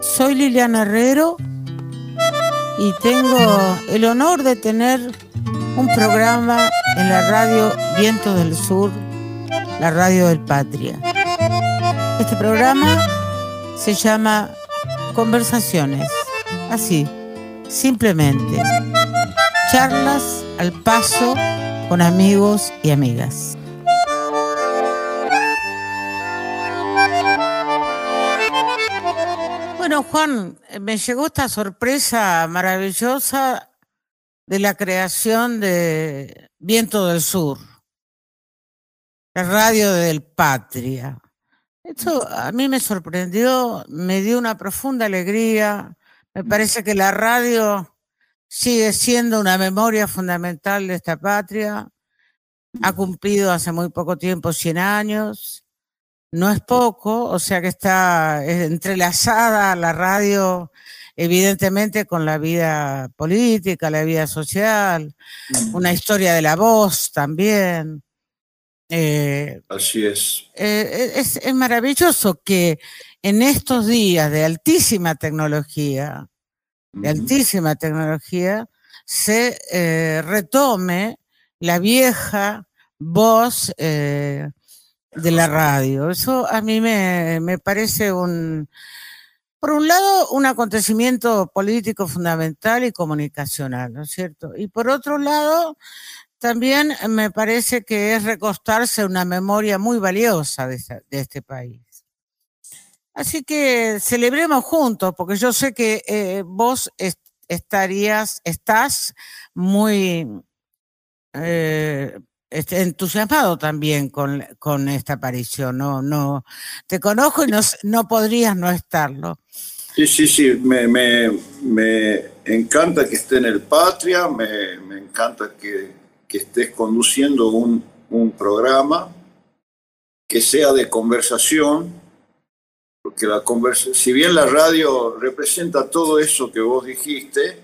Soy Liliana Herrero y tengo el honor de tener un programa en la radio Viento del Sur, la radio del Patria. Este programa se llama Conversaciones, así, simplemente. Charlas al paso con amigos y amigas. Bueno, Juan, me llegó esta sorpresa maravillosa de la creación de Viento del Sur, la radio del Patria. Esto a mí me sorprendió, me dio una profunda alegría. Me parece que la radio sigue siendo una memoria fundamental de esta patria. Ha cumplido hace muy poco tiempo 100 años. No es poco, o sea que está entrelazada la radio evidentemente con la vida política, la vida social, una historia de la voz también. Eh, Así es. Eh, es. es. maravilloso que en estos días de altísima tecnología, de altísima tecnología, se eh, retome la vieja voz de la radio. Eso a mí me, me parece un, por un lado, un acontecimiento político fundamental y comunicacional, ¿no es cierto? Y por otro lado, también me parece que es recostarse una memoria muy valiosa de, este país. Así que celebremos juntos, porque yo sé que eh, vos estarías, estás muy eh, este, entusiasmado también con, con, esta aparición. No, no, te conozco y no, no podrías no estarlo. Sí, sí, sí, me, me, me encanta que esté en el Patria, me, me encanta que, que, estés conduciendo un, un programa que sea de conversación, porque la conversa si bien la radio representa todo eso que vos dijiste,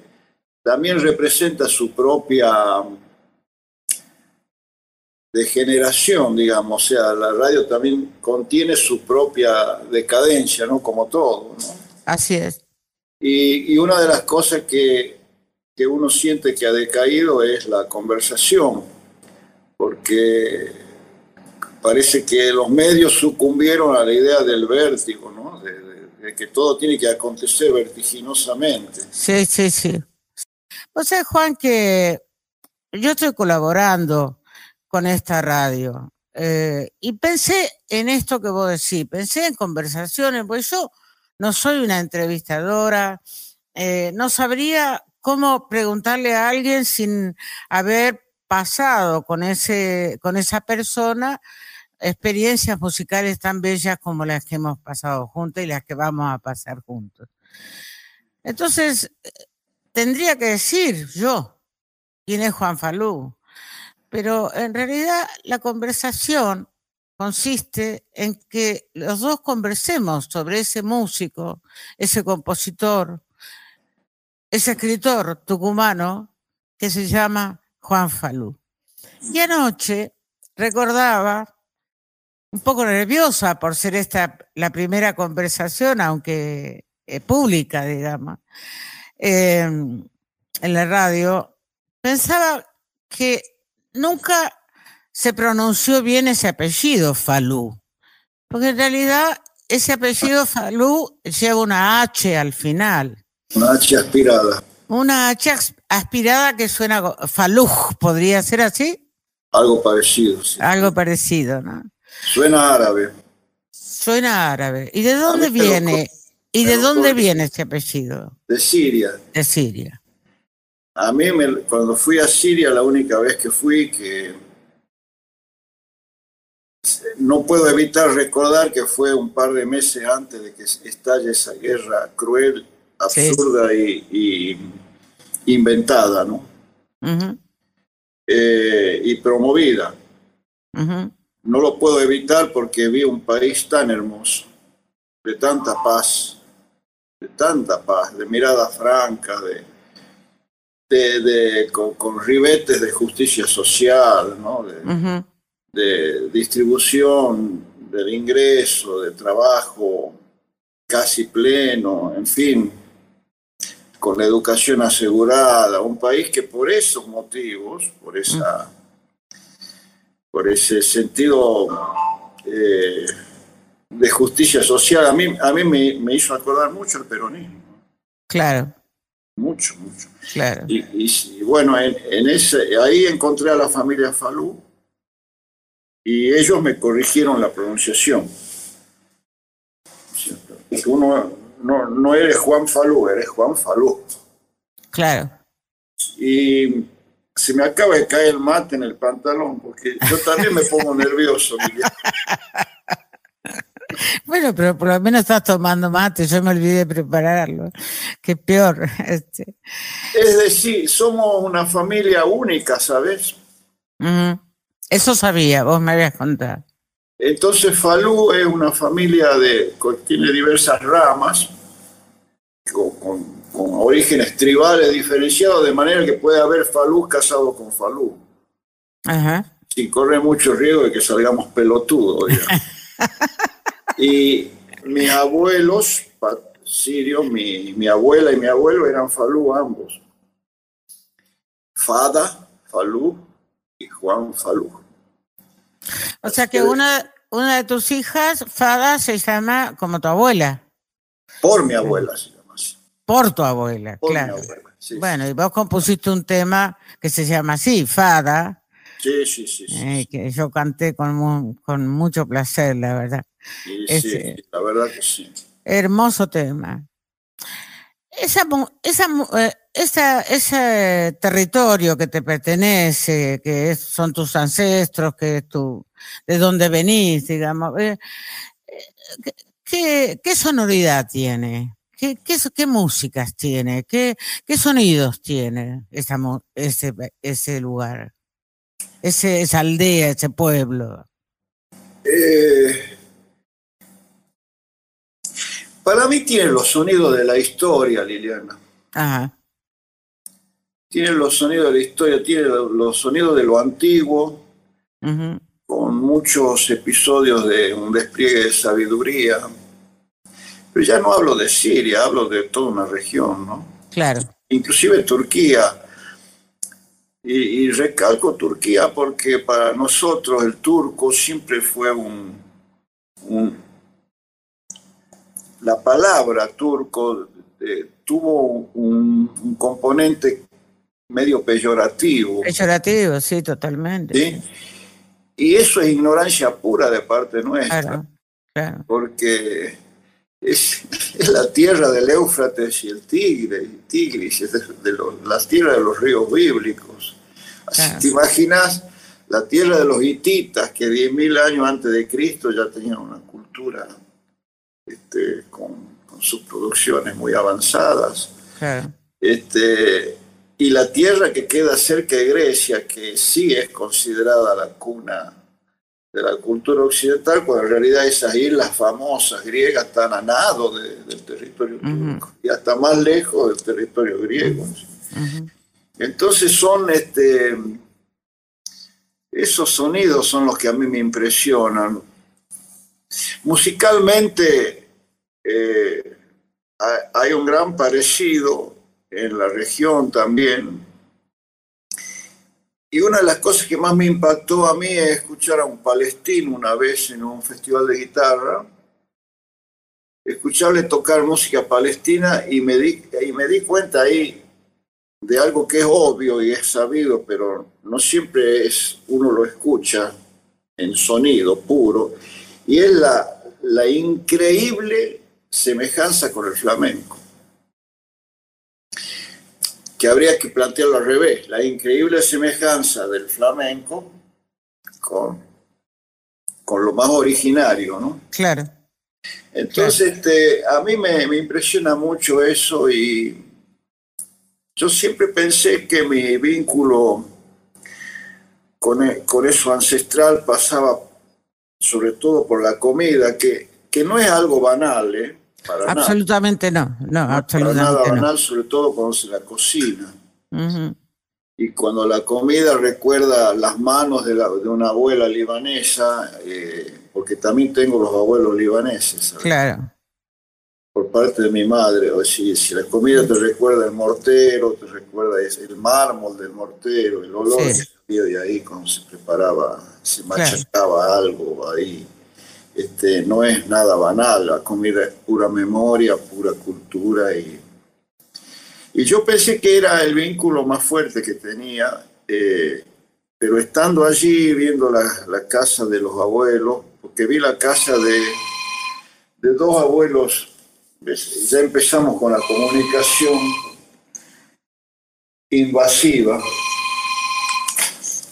también representa su propia degeneración, digamos, o sea, la radio también contiene su propia decadencia, ¿no? Como todo, ¿no? Así es. Y, y una de las cosas que, que, uno siente que ha decaído es la conversación, porque parece que los medios sucumbieron a la idea del vértigo, ¿no? De, que todo tiene que acontecer vertiginosamente. Sí, sí, sí. O sea, Juan, que yo estoy colaborando con esta radio. Eh, y pensé en esto que vos decís, pensé en conversaciones, pues yo no soy una entrevistadora, eh, no sabría cómo preguntarle a alguien sin haber pasado con, ese, con esa persona experiencias musicales tan bellas como las que hemos pasado juntos y las que vamos a pasar juntos. Entonces, eh, tendría que decir yo quién es Juan Falú, pero en realidad la conversación consiste en que los dos conversemos sobre ese músico, ese compositor, ese escritor tucumano que se llama Juan Falú. Y anoche recordaba, un poco nerviosa por ser esta la primera conversación, aunque eh, pública, digamos, em, en la radio, pensaba que nunca se pronunció bien ese apellido, Falú. Porque en realidad ese apellido Falú lleva una H al final. Una H aspirada. Una H aspirada que suena Falú, ¿podría ser así? Algo parecido, sí. Algo parecido, ¿no? Suena árabe. Suena árabe. ¿Y de dónde viene? ¿Y de dónde viene ese apellido? De Siria. De Siria. A mí, cuando fui a Siria, la única vez que fui, que no puedo evitar recordar que fue un par de meses antes de que estalle esa guerra cruel, absurda y, inventada, ¿no? Eh, y promovida. No lo puedo evitar porque vi un país tan hermoso, de tanta paz, de tanta paz, de mirada franca, de, de, con, ribetes de justicia social, ¿no? de, distribución del ingreso, de trabajo, casi pleno, en fin, con la educación asegurada, un país que por esos motivos, por esa, por ese sentido eh, de justicia social, a mí, a mí me, hizo acordar mucho el peronismo. Claro. Mucho, mucho. Claro. Y, bueno, en, ese, ahí encontré a la familia Falú y ellos me corrigieron la pronunciación. Uno no, no eres Juan Falú, eres Juan Falú. Claro. Y se me acaba de caer el mate en el pantalón, porque yo también me pongo nervioso. Bueno, pero por lo menos estás tomando mate, yo me olvidé de prepararlo. Qué peor. Este. Es decir, somos una familia única, ¿sabes? Eso sabía, vos me habías contado. Entonces Falú es una familia de, tiene diversas ramas, con, orígenes tribales diferenciados, de manera que puede haber Falú casado con Falú. Ajá. Sin correr mucho riesgo de que salgamos pelotudos. y mis abuelos sirios, mi, mi abuela y mi abuelo eran Falú ambos. Fada, Falú y Juan Falú. O sea que una, una de tus hijas, Fada, se llama como tu abuela. Por mi abuela se llama así. Por tu abuela, claro. bueno, y vos compusiste un tema que se llama así, Fada. Sí, sí, sí. Eh, que yo canté con, con mucho placer, la verdad. Sí, sí, la verdad que sí. Hermoso tema. Esa, esa, eh, esa, ese territorio que te pertenece, que son tus ancestros, que es tu, de dónde venís, digamos, eh, ¿qué, ¿qué, sonoridad tiene? ¿Qué, qué, qué músicas tiene? ¿Qué, ¿Qué, sonidos tiene esa, ese, ese lugar? Ese, esa aldea, ese pueblo. Eh, para mí tiene los sonidos de la historia, Liliana. Ajá. Tiene los sonidos de la historia, tiene los sonidos de lo antiguo, con muchos episodios de un despliegue de sabiduría. Pero ya no hablo de Siria, hablo de toda una región, ¿no? Claro. Inclusive Turquía. Y, y recalco Turquía porque para nosotros el turco siempre fue un, un la palabra turco eh, tuvo un, componente medio peyorativo. Peyorativo, sí, totalmente. Y eso es ignorancia pura de parte nuestra. Porque es, la tierra del Éufrates y el Tigre, Tigris, es de, la tierra de los ríos bíblicos. Así te imaginas la tierra de los hititas que 10.000 años antes de Cristo ya tenían una cultura este, con, sus producciones muy avanzadas. Este, y la tierra que queda cerca de Grecia, que sí es considerada la cuna de la cultura occidental, cuando en realidad esas islas famosas griegas están a nado del territorio turco y hasta más lejos del territorio griego. Entonces son este, esos sonidos son los que a mí me impresionan. Musicalmente eh, hay un gran parecido en la región también. Y una de las cosas que más me impactó a mí es escuchar a un palestino una vez en un festival de guitarra, escucharle tocar música palestina y me di, y me di cuenta ahí de algo que es obvio y es sabido, pero no siempre es uno lo escucha en sonido puro, y es la, la increíble semejanza con el flamenco que habría que plantearlo al revés, la increíble semejanza del flamenco con, con lo más originario, ¿no? Claro. Entonces, Este, a mí me, me, impresiona mucho eso y yo siempre pensé que mi vínculo con, e, con eso ancestral pasaba sobre todo por la comida, que, que no es algo banal, ¿eh? Absolutamente no, no, absolutamente nada banal, sobre todo cuando se la cocina. Y cuando la comida recuerda las manos de, la, de una abuela libanesa, eh, porque también tengo los abuelos libaneses. Claro. por parte de mi madre, o si, si la comida te recuerda el mortero, te recuerda el mármol del mortero, el olor que salía de ahí cuando se preparaba, se machacaba algo ahí. Este, no es nada banal, la comida es pura memoria, pura cultura y, y yo pensé que era el vínculo más fuerte que tenía, eh, pero estando allí viendo la, la, casa de los abuelos, porque vi la casa de, de dos abuelos ya empezamos con la comunicación invasiva.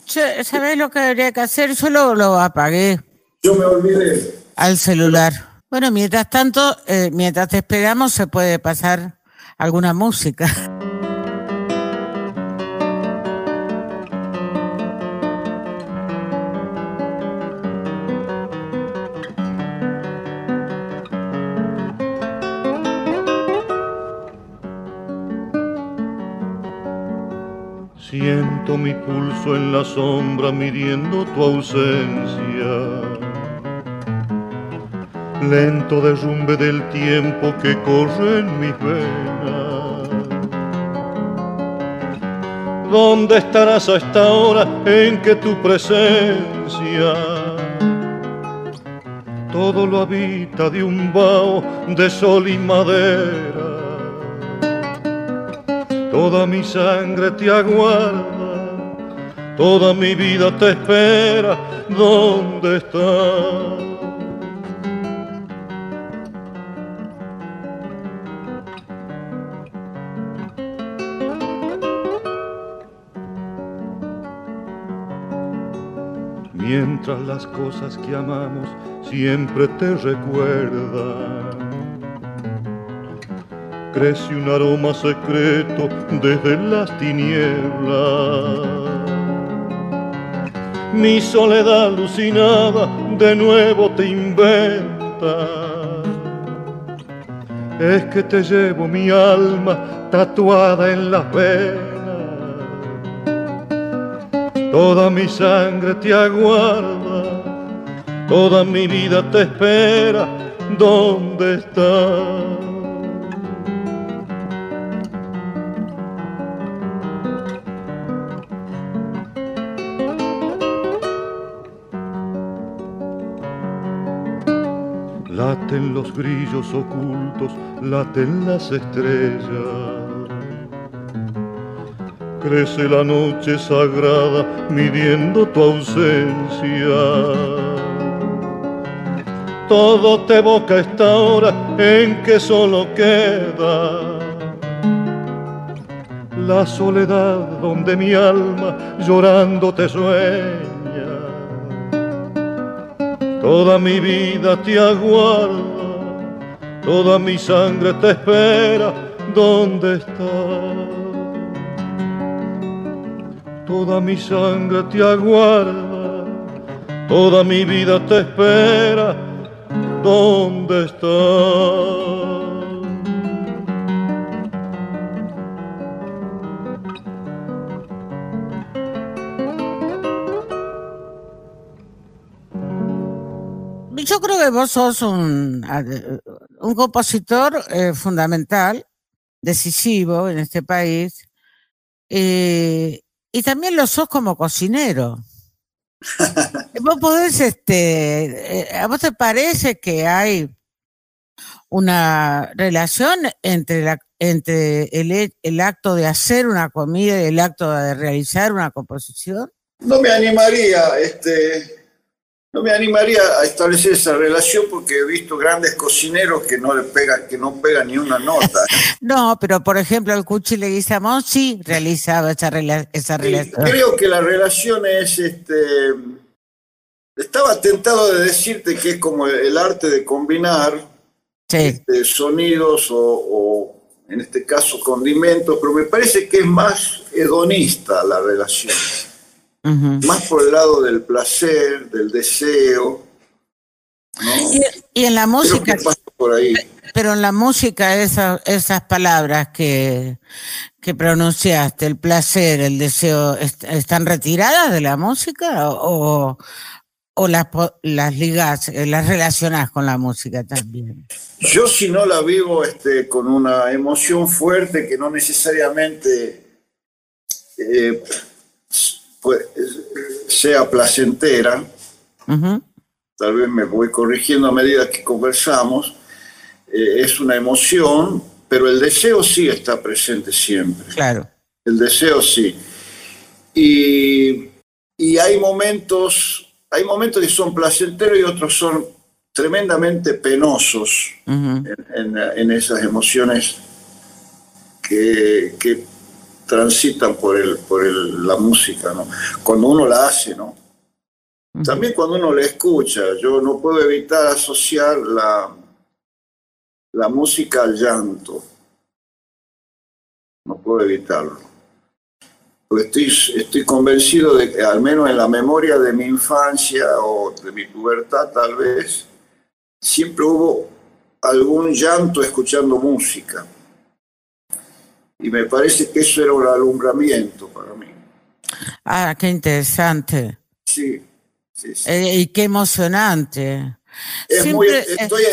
¿Sabés lo que habría que hacer? Yo lo, apagué. Yo me olvidé. Al celular. Bueno, mientras tanto, eh, mientras te esperamos, se puede pasar alguna música. mi pulso en la sombra midiendo tu ausencia. Lento derrumbe del tiempo que corre en mis venas. ¿Dónde estarás a esta hora en que tu presencia todo lo habita de un vaho de sol y madera? Toda mi sangre te aguarda toda mi vida te espera, ¿dónde estás? Mientras las cosas que amamos siempre te recuerdan. Crece un aroma secreto desde las tinieblas mi soledad alucinada de nuevo te inventa. Es que te llevo mi alma tatuada en las venas. Toda mi sangre te aguarda, toda mi vida te espera. ¿Dónde estás? Laten los grillos ocultos, laten las estrellas. Crece la noche sagrada midiendo tu ausencia. Todo te evoca esta hora en que solo queda la soledad donde mi alma llorando te sueña Toda mi vida te aguarda, toda mi sangre te espera, ¿dónde estás? Toda mi sangre te aguarda, toda mi vida te espera, ¿dónde estás? yo creo que vos sos un, un compositor eh, fundamental, decisivo en este país, eh, y también lo sos como cocinero. vos podés, este, eh, ¿a vos te parece que hay una relación entre, la, entre el, el acto de hacer una comida y el acto de realizar una composición? No me animaría, este, no me animaría a establecer esa relación porque he visto grandes cocineros que no le pegan, que no pegan ni una nota. no, pero por ejemplo el Cuchi Leguizamón sí realizaba esa, esa relación. Creo que la relación es este. Estaba tentado de decirte que es como el arte de combinar este, sonidos o, en este caso condimentos, pero me parece que es más hedonista la relación más por el lado del placer, del deseo. Y, en la música... Por ahí? Pero en la música esas palabras que, que pronunciaste, el placer, el deseo, ¿están retiradas de la música o, o las, las ligas, eh, las relacionas con la música también? Yo si no la vivo este, con una emoción fuerte que no necesariamente eh, pues, sea placentera, tal vez me voy corrigiendo a medida que conversamos, eh, es una emoción, pero el deseo sí está presente siempre. Claro. El deseo sí. Y, y hay momentos hay momentos que son placenteros y otros son tremendamente penosos en, esas emociones que, transitan por, el, por la música, ¿no? Cuando uno la hace, ¿no? También cuando uno la escucha, yo no puedo evitar asociar la, la música al llanto. No puedo evitarlo estoy, estoy convencido de que al menos en la memoria de mi infancia o de mi pubertad tal vez, siempre hubo algún llanto escuchando música. Y me parece que eso era un alumbramiento para mí. Ah, qué interesante. Sí, sí, eh, y qué emocionante. Es muy, eh, estoy,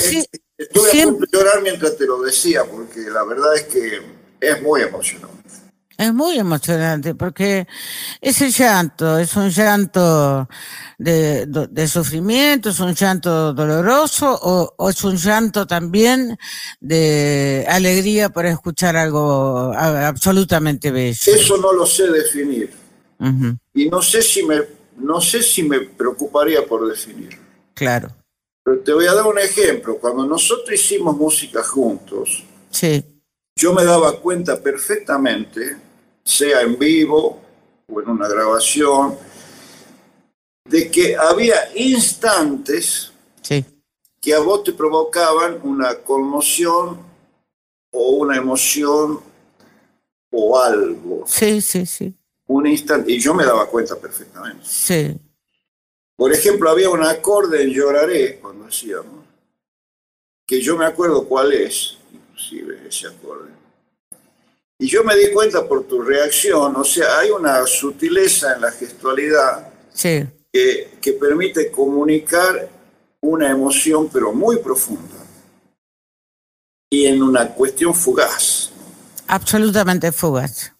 estoy a punto de llorar mientras te lo decía, porque la verdad es que es muy emocionante. Es muy emocionante porque ese llanto es un llanto de, sufrimiento, es un llanto doloroso o, es un llanto también de alegría por escuchar algo absolutamente bello. Eso no lo sé definir. Y no sé si me, no sé si me preocuparía por definir. Claro. Pero te voy a dar un ejemplo. Cuando nosotros hicimos música juntos, sí. yo me daba cuenta perfectamente sea en vivo o en una grabación, de que había instantes que a vos te provocaban una conmoción o una emoción o algo. Sí, sí, sí. Un instante, y yo me daba cuenta perfectamente. Sí. Por ejemplo, había un acorde en Lloraré, cuando hacíamos, que yo me acuerdo cuál es, inclusive ese acorde y yo me di cuenta por tu reacción, o sea, hay una sutileza en la gestualidad que, que permite comunicar una emoción, pero muy profunda, y en una cuestión fugaz. Absolutamente fugaz.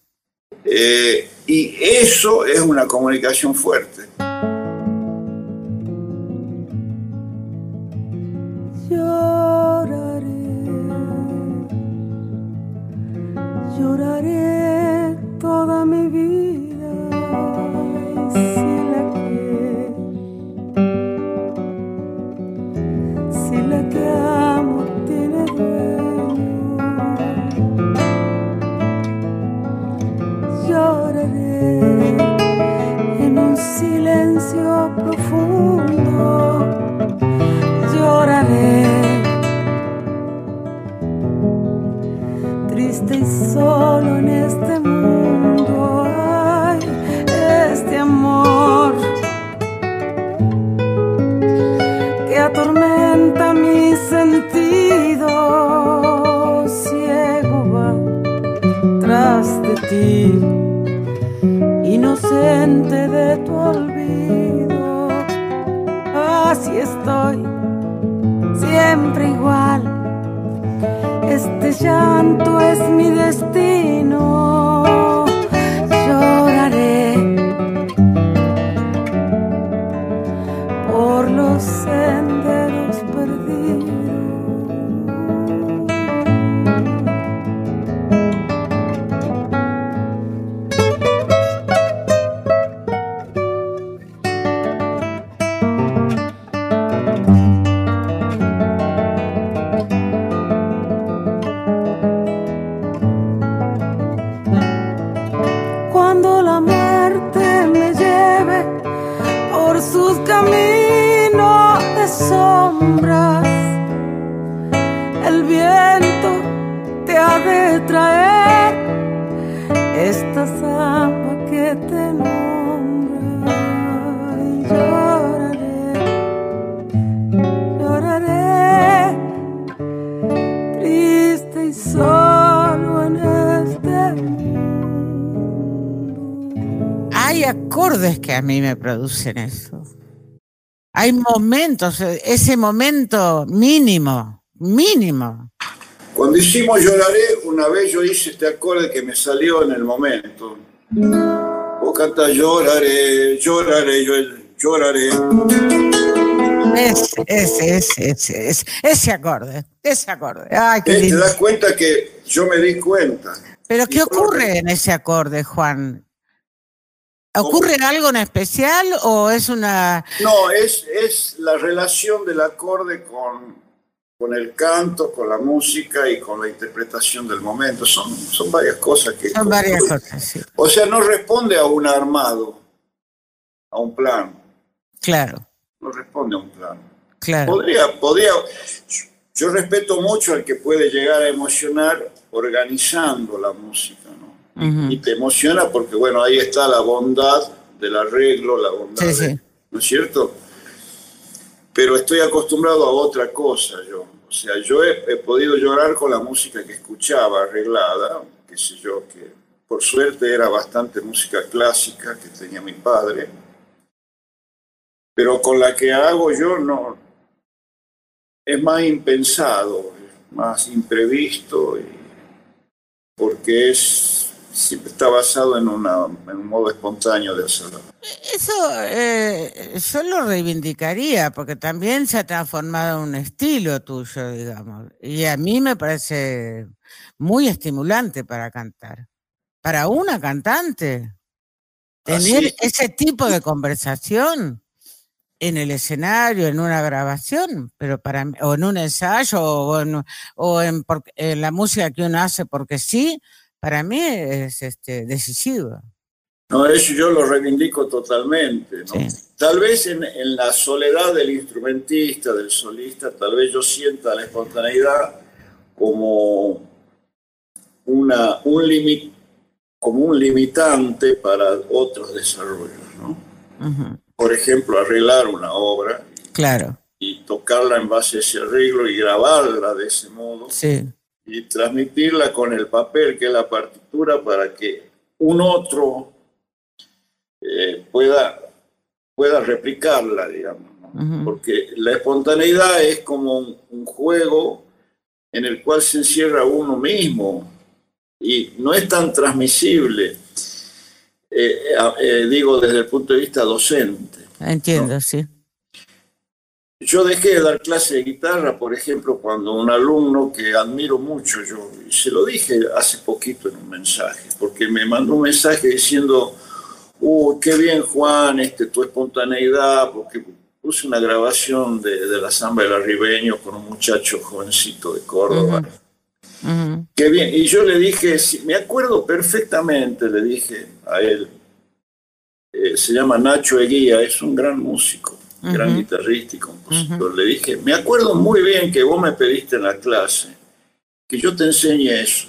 Eh, y eso es una comunicación fuerte. A mí me producen eso. Hay momentos, ese momento mínimo, mínimo. Cuando hicimos Lloraré, una vez yo hice este acorde que me salió en el momento. Vos canta Lloraré, lloraré, lloraré. Ese, ese, ese, ese, ese, acorde, ese acorde. Ay, qué Te das cuenta que yo me di cuenta. Pero ¿qué ocurre en ese acorde, Juan? ¿Ocurre algo en especial o es una...? No, es, es la relación del acorde con, con el canto, con la música y con la interpretación del momento. Son, son varias cosas que... Son varias cosas, sí. O sea, no responde a un armado, a un plan. Claro. No responde a un plan. Claro. Podría, podría... Yo respeto mucho al que puede llegar a emocionar organizando la música, y te emociona porque, bueno, ahí está la bondad del arreglo, la bondad, ¿no es cierto? Pero estoy acostumbrado a otra cosa yo. O sea, yo he, podido llorar con la música que escuchaba arreglada, qué sé yo, que por suerte era bastante música clásica que tenía mi padre, pero con la que hago yo no, es más impensado, más imprevisto, porque es siempre está basado en, una, un modo espontáneo de hacerlo. Eso eh, yo lo reivindicaría, porque también se ha transformado en un estilo tuyo, digamos. Y a mí me parece muy estimulante para cantar. Para una cantante, tener ese tipo de conversación en el escenario, en una grabación, pero para o en un ensayo, o en, o en la música que uno hace porque sí, para mí es este, decisivo. No, eso yo lo reivindico totalmente. Tal vez en, la soledad del instrumentista, del solista, tal vez yo sienta la espontaneidad como, una, un, como un limitante para otros desarrollos. ¿no? Por ejemplo, arreglar una obra claro. y tocarla en base a ese arreglo y grabarla de ese modo. Sí y transmitirla con el papel, que es la partitura, para que un otro eh, pueda, pueda replicarla, digamos. Porque la espontaneidad es como un, juego en el cual se encierra uno mismo y no es tan transmisible, eh, eh, digo, desde el punto de vista docente. Entiendo, sí. Yo dejé de dar clase de guitarra, por ejemplo, cuando un alumno que admiro mucho, yo se lo dije hace poquito en un mensaje, porque me mandó un mensaje diciendo, uh, qué bien Juan, este, tu espontaneidad, porque puse una grabación de, la samba del arribeño con un muchacho jovencito de Córdoba. Qué bien. Y yo le dije, me acuerdo perfectamente, le dije a él, eh, se llama Nacho Eguía, es un gran músico gran guitarrista y compositor. Le dije, me acuerdo muy bien que vos me pediste en la clase que yo te enseñe eso.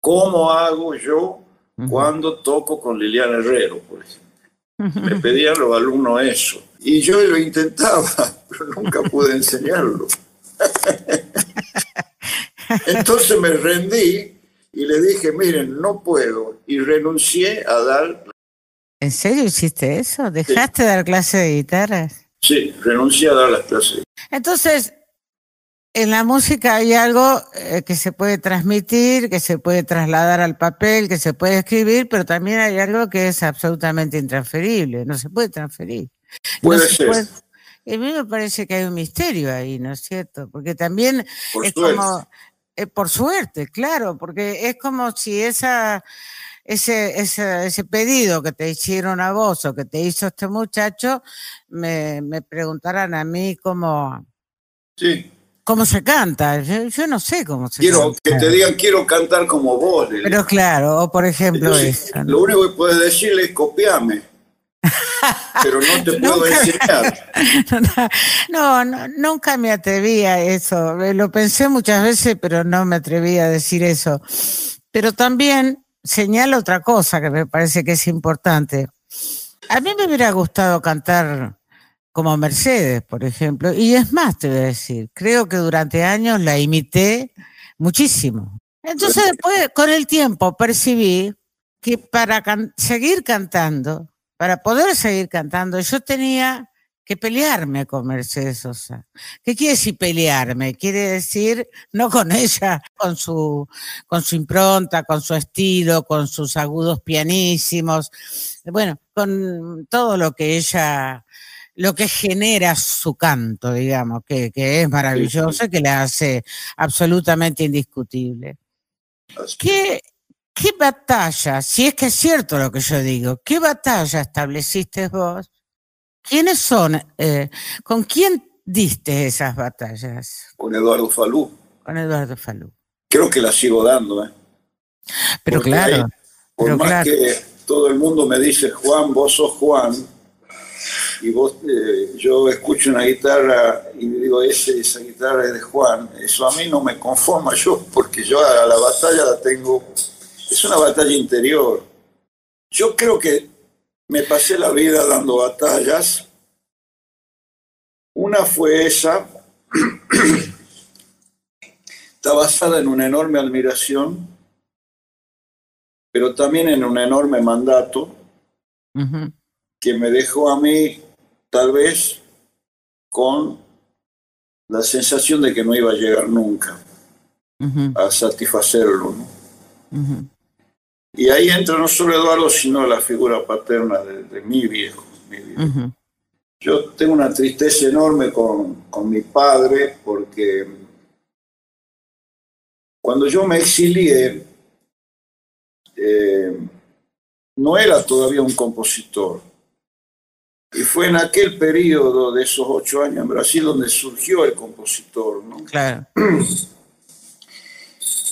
¿Cómo hago yo cuando toco con Liliana Herrero, por ejemplo? Me pedían los alumnos eso. Y yo lo intentaba, pero nunca pude enseñarlo. Entonces me rendí y le dije, miren, no puedo. Y renuncié a dar ¿En serio hiciste eso? ¿Dejaste de dar clase de guitarra? Sí, renuncié a dar las clases. Entonces, en la música hay algo eh, que se puede transmitir, que se puede trasladar al papel, que se puede escribir, pero también hay algo que es absolutamente intransferible, no se puede transferir. Puede ser. a mí me parece que hay un misterio ahí, ¿no es cierto? Porque también es como, eh, por suerte, claro, porque es como si esa ese, ese, ese pedido que te hicieron a vos o que te hizo este muchacho, me, me preguntaran a mí cómo, sí. cómo se canta. Yo, no sé cómo se quiero, Que te digan, quiero cantar como vos. Pero claro, o por ejemplo Lo único que puedes decirle es copiame. pero no te puedo enseñar. No, no, nunca me atreví a eso. Lo pensé muchas veces, pero no me atreví a decir eso. Pero también señala otra cosa que me parece que es importante. A mí me hubiera gustado cantar como Mercedes, por ejemplo, y es más, te voy a decir, creo que durante años la imité muchísimo. Entonces después, con el tiempo, percibí que para seguir cantando, para poder seguir cantando, yo tenía que pelearme con Mercedes Sosa. ¿Qué quiere decir pelearme? Quiere decir no con ella, con su, con su impronta, con su estilo, con sus agudos pianísimos, bueno, con todo lo que ella, lo que genera su canto, digamos, que, que es maravilloso y que la hace absolutamente indiscutible. ¿Qué, ¿Qué batalla, si es que es cierto lo que yo digo, qué batalla estableciste vos ¿Quiénes son? Eh, ¿Con quién diste esas batallas? Con Eduardo Falú. Con Eduardo Falú. Creo que las sigo dando, ¿eh? Pero claro. por más que todo el mundo me dice, Juan, vos sos Juan, y vos, eh, yo escucho una guitarra y digo, Ese, esa guitarra es de Juan, eso a mí no me conforma yo, porque yo a la batalla la tengo, es una batalla interior. Yo creo que me pasé la vida dando batallas. Una fue esa, está basada en una enorme admiración, pero también en un enorme mandato que me dejó a mí tal vez con la sensación de que no iba a llegar nunca a satisfacerlo. ¿no? Y ahí entra no solo Eduardo, sino la figura paterna de, mi viejo. Yo tengo una tristeza enorme con, con mi padre porque cuando yo me exilié, eh, no era todavía un compositor. Y fue en aquel periodo de esos ocho años en Brasil donde surgió el compositor. ¿no? Claro.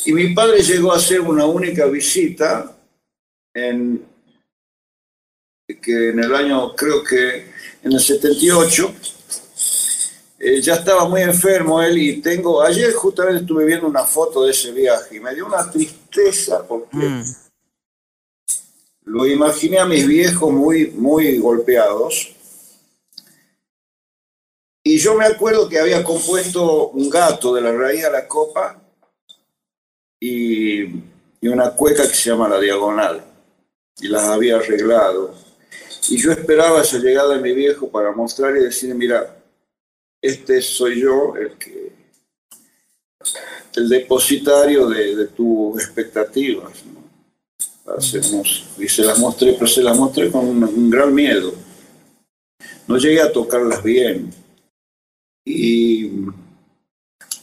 Y mi padre llegó a hacer una única visita en, que en el año, creo que en el 78, eh, ya estaba muy enfermo él y tengo, ayer justamente estuve viendo una foto de ese viaje y me dio una tristeza porque mm. lo imaginé a mis viejos muy, muy golpeados. Y yo me acuerdo que había compuesto un gato de la raíz a la copa y, una cueca que se llama La Diagonal y las había arreglado. Y yo esperaba esa llegada de mi viejo para mostrar y decir, mira, este soy yo, el que el depositario de, de tus expectativas. ¿no? Y se las mostré, pero se las mostré con un, gran miedo. No llegué a tocarlas bien. Y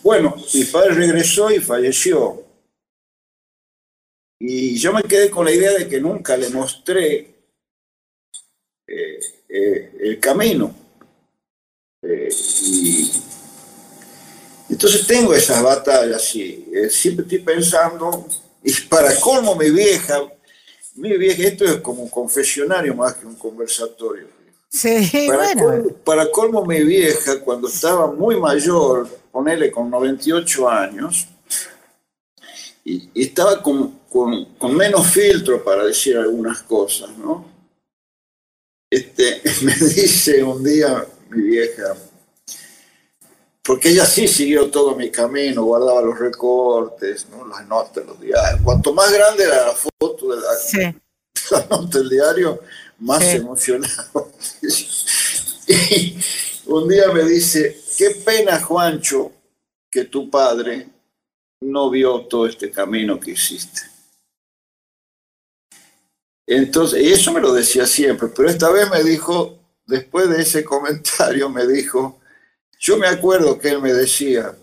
bueno, mi padre regresó y falleció. Y yo me quedé con la idea de que nunca le mostré eh, eh, el camino. Eh, y entonces tengo esas batallas y siempre estoy pensando, y para colmo mi vieja, mi vieja, esto es como un confesionario más que un conversatorio. Sí, para, bueno. colmo, para colmo mi vieja, cuando estaba muy mayor, ponele con 98 años, y, estaba con, con, menos filtro para decir algunas cosas, ¿no? Este, me dice un día mi vieja, porque ella sí siguió todo mi camino, guardaba los recortes, ¿no? las notas, los diarios. Cuanto más grande era la foto de la, nota del diario, más emocionado. y un día me dice, qué pena, Juancho, que tu padre no vio todo este camino que hiciste. Entonces, y eso me lo decía siempre, pero esta vez me dijo, después de ese comentario, me dijo, yo me acuerdo que él me decía,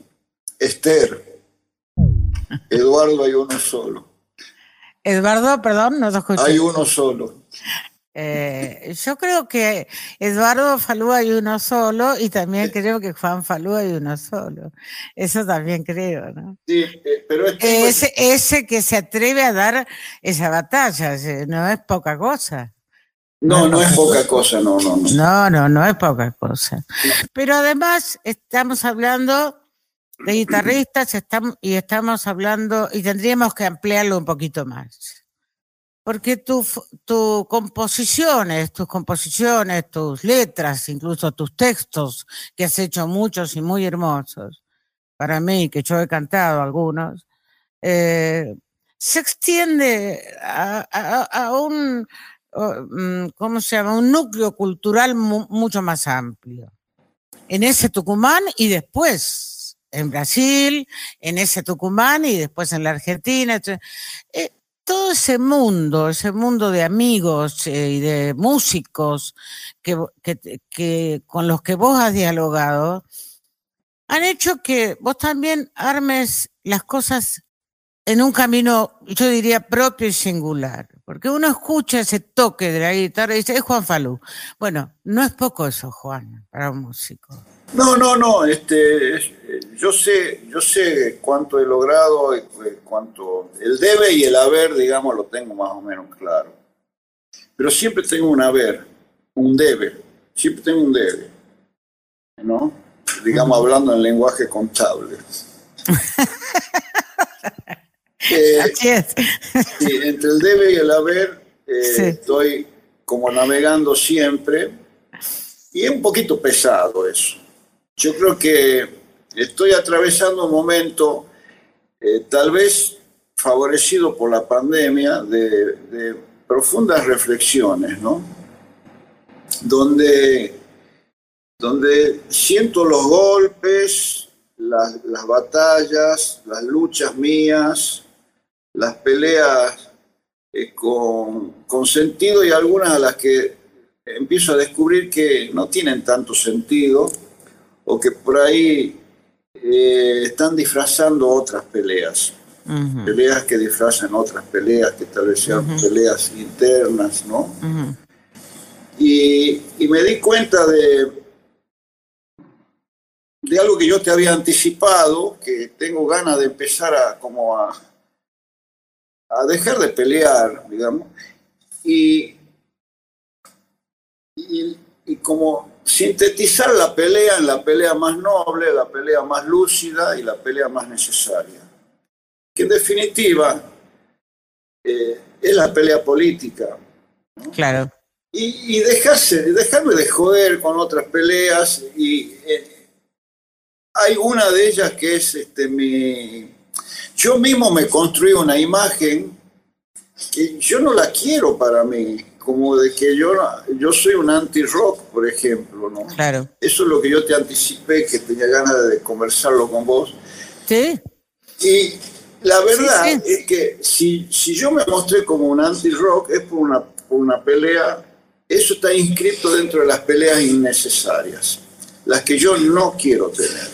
Esther, Eduardo hay uno solo. Eduardo, perdón, no te escuché. Hay uno solo. Eh, yo creo que Eduardo Falú hay uno solo y también creo que Juan Falú hay uno solo. Eso también creo, ¿no? Sí, eh, pero ese, ese que se atreve a dar esa batalla, no es poca cosa. No, no, es poca cosa, no, no, no. No, no, no es poca cosa. Pero además estamos hablando de guitarristas estamos, y estamos hablando, y tendríamos que ampliarlo un poquito más porque tus tu composiciones, tus composiciones, tus letras, incluso tus textos, que has hecho muchos y muy hermosos, para mí, que yo he cantado algunos, eh, se extiende a, un, mm, ¿cómo se llama? Un núcleo cultural mucho más amplio. En ese Tucumán y después en Brasil, en ese Tucumán y después en la Argentina. Eh, todo ese mundo, ese mundo de amigos eh, y de músicos que, con los que vos has dialogado, han hecho que vos también armes las cosas en un camino, yo diría, propio y singular. Porque uno escucha ese toque de la guitarra y dice, es Juan Falú. Bueno, no es poco eso, Juan, para un músico. No, no, no. Este, yo sé, yo sé cuánto he logrado, cuánto el debe y el haber, digamos, lo tengo más o menos claro. Pero siempre tengo un haber, un debe. Siempre tengo un debe, ¿no? Digamos, hablando en lenguaje contable. Eh, Así es. entre el debe y el haber eh, estoy como navegando siempre y es un poquito pesado eso. Yo creo que estoy atravesando un momento eh, tal vez favorecido por la pandemia de, profundas reflexiones, ¿no? Donde, donde siento los golpes, las, las batallas, las luchas mías, las peleas eh, con, con, sentido y algunas a las que empiezo a descubrir que no tienen tanto sentido o que por ahí eh, están disfrazando otras peleas. Peleas que disfrazan otras peleas, que tal vez sean peleas internas, ¿no? y, y, me di cuenta de, de algo que yo te había anticipado, que tengo ganas de empezar a como a, a dejar de pelear, digamos, y, y, como sintetizar la pelea en la pelea más noble, la pelea más lúcida y la pelea más necesaria. Que en definitiva eh, es la pelea política. Claro. Y, y, dejarse, dejarme de joder con otras peleas y eh, hay una de ellas que es este, mi, yo mismo me construí una imagen que yo no la quiero para mí, como de que yo, yo soy un anti-rock, por ejemplo, ¿no? Claro. Eso es lo que yo te anticipé, que tenía ganas de conversarlo con vos. Sí. Y la verdad es que si, si yo me mostré como un anti-rock es por una, por una pelea, eso está inscrito dentro de las peleas innecesarias, las que yo no quiero tener.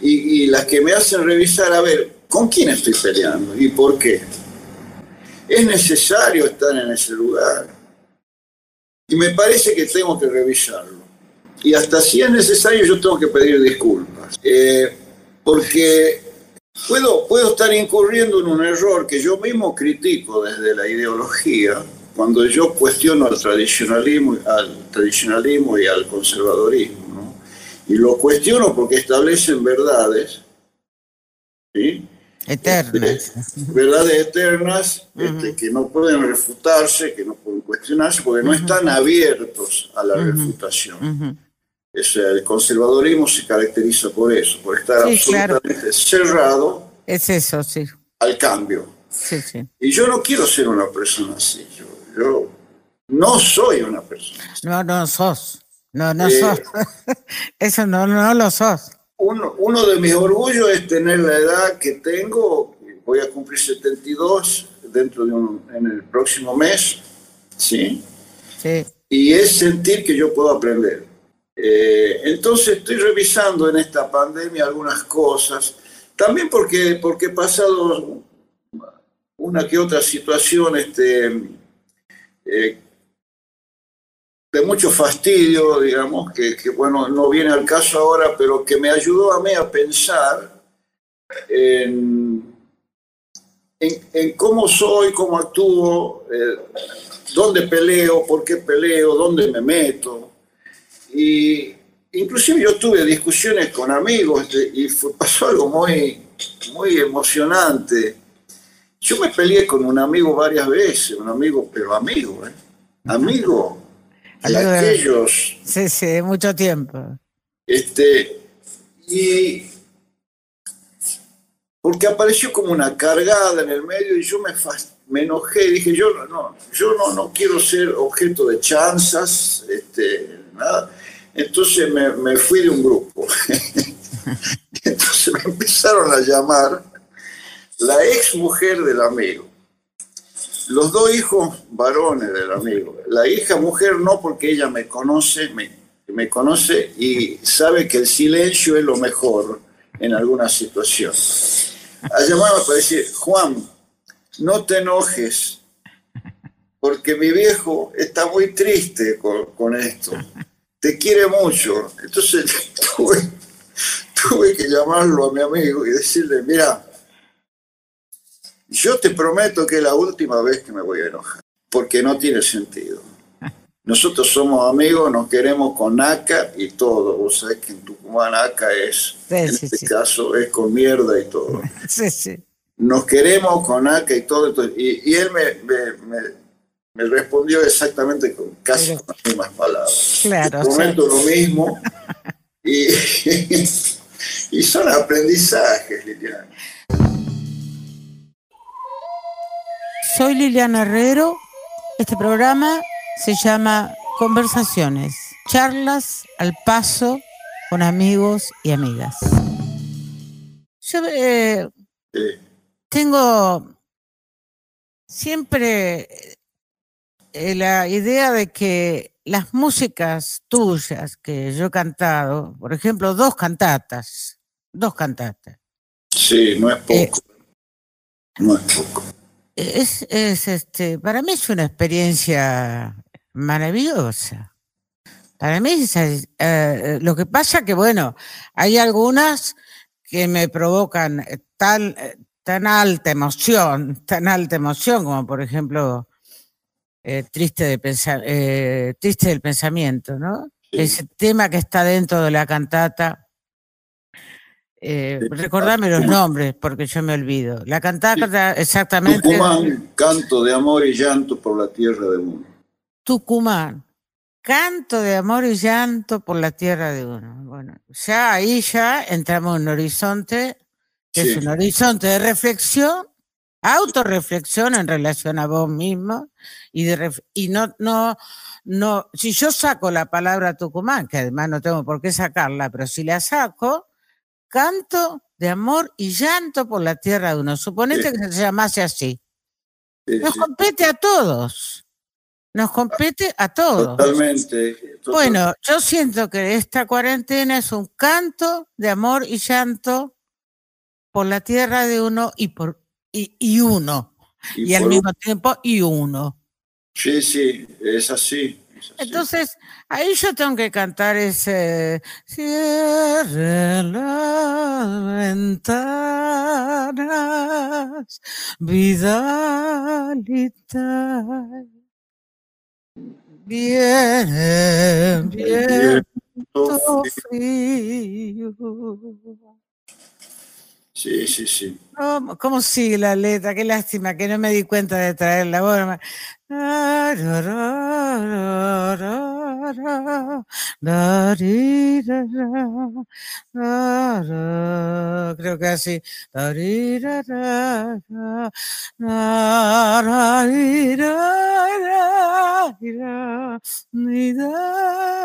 Y, y las que me hacen revisar, a ver, ¿Con quién estoy peleando y por qué? Es necesario estar en ese lugar. Y me parece que tengo que revisarlo. Y hasta si es necesario yo tengo que pedir disculpas. Eh, porque puedo, puedo estar incurriendo en un error que yo mismo critico desde la ideología, cuando yo cuestiono al tradicionalismo, al tradicionalismo y al conservadorismo. Y lo cuestiono porque establecen verdades ¿sí? Eternas. verdades eternas este, que no pueden refutarse, que no pueden cuestionarse, porque no están abiertos a la refutación. el conservadorismo se caracteriza por eso, por estar absolutamente cerrado es eso, sí. al cambio. Y yo no quiero ser una persona así. Yo, no soy una persona así. No, no sos. No, no eh, sos. eso no, no lo sos uno, de mis orgullos es tener la edad que tengo, voy a cumplir 72 dentro de un, en el próximo mes, ¿sí? Sí. Y es sentir que yo puedo aprender. Eh, entonces estoy revisando en esta pandemia algunas cosas, también porque, porque he pasado una que otra situación este, eh, de mucho fastidio, digamos, que, bueno, no viene al caso ahora, pero que me ayudó a mí a pensar en, en, cómo soy, cómo actúo, eh, dónde peleo, por qué peleo, dónde me meto. Y inclusive yo tuve discusiones con amigos y pasó algo muy, muy emocionante. Yo me peleé con un amigo varias veces, un amigo, pero amigo, ¿eh? Amigo aquellos. Sí, sí, de mucho tiempo. Este, y porque apareció como una cargada en el medio y yo me, me enojé dije, yo no, yo no, no quiero ser objeto de chanzas, este, nada. Entonces me, me fui de un grupo. Entonces me empezaron a llamar la ex mujer del amigo. Los dos hijos varones del amigo. La hija mujer no porque ella me conoce, me, me conoce y sabe que el silencio es lo mejor en alguna situación. A llamarme para decir, Juan, no te enojes, porque mi viejo está muy triste con, esto. Te quiere mucho. Entonces tuve, tuve que llamarlo a mi amigo y decirle, mira, yo te prometo que es la última vez que me voy a enojar, porque no tiene sentido. Nosotros somos amigos, nos queremos con ACA y todo. Vos sabés que en Tucumán ACA es, en este caso, es con mierda y todo. Sí, sí. Nos queremos con ACA y todo. Y, él me, respondió exactamente con casi las mismas palabras. Claro. Prometo lo mismo. y, y son aprendizajes, Liliana. Soy Liliana Herrero. Este programa se llama Conversaciones, charlas al paso con amigos y amigas. Yo eh, tengo siempre eh, la idea de que las músicas tuyas que yo he cantado, por ejemplo, dos cantatas, dos cantatas. Sí, no es eh, poco. no es poco es, es, este, para mí es una experiencia maravillosa. Para mí eh, eh, lo que pasa que, bueno, hay algunas que me provocan tan, tan alta emoción, tan alta emoción como por ejemplo eh, triste, de pensar, triste del pensamiento, ¿no? Ese tema que está dentro de la cantata eh, recordame los nombres porque yo me olvido. La cantata exactamente. Tucumán, canto de amor y llanto por la tierra de uno. Tucumán, canto de amor y llanto por la tierra de uno. Bueno, ya ahí ya entramos en un horizonte que es un horizonte de reflexión, autorreflexión en relación a vos mismo y de y no no no si yo saco la palabra Tucumán, que además no tengo por qué sacarla, pero si la saco canto de amor y llanto por la tierra de uno. Suponete que se llamase así. Nos compete a todos. Nos compete a todos. Totalmente, Bueno, yo siento que esta cuarentena es un canto de amor y llanto por la tierra de uno y por y, uno. Y, al mismo tiempo y uno. Sí, sí, es así. Entonces, ahí yo tengo que cantar ese cierre las ventanas, vidalita. Bien, bien, frío. Sí, sí, sí. ¿Cómo, sigue la letra? Qué lástima que no me di cuenta de traer la voz. Creo que así.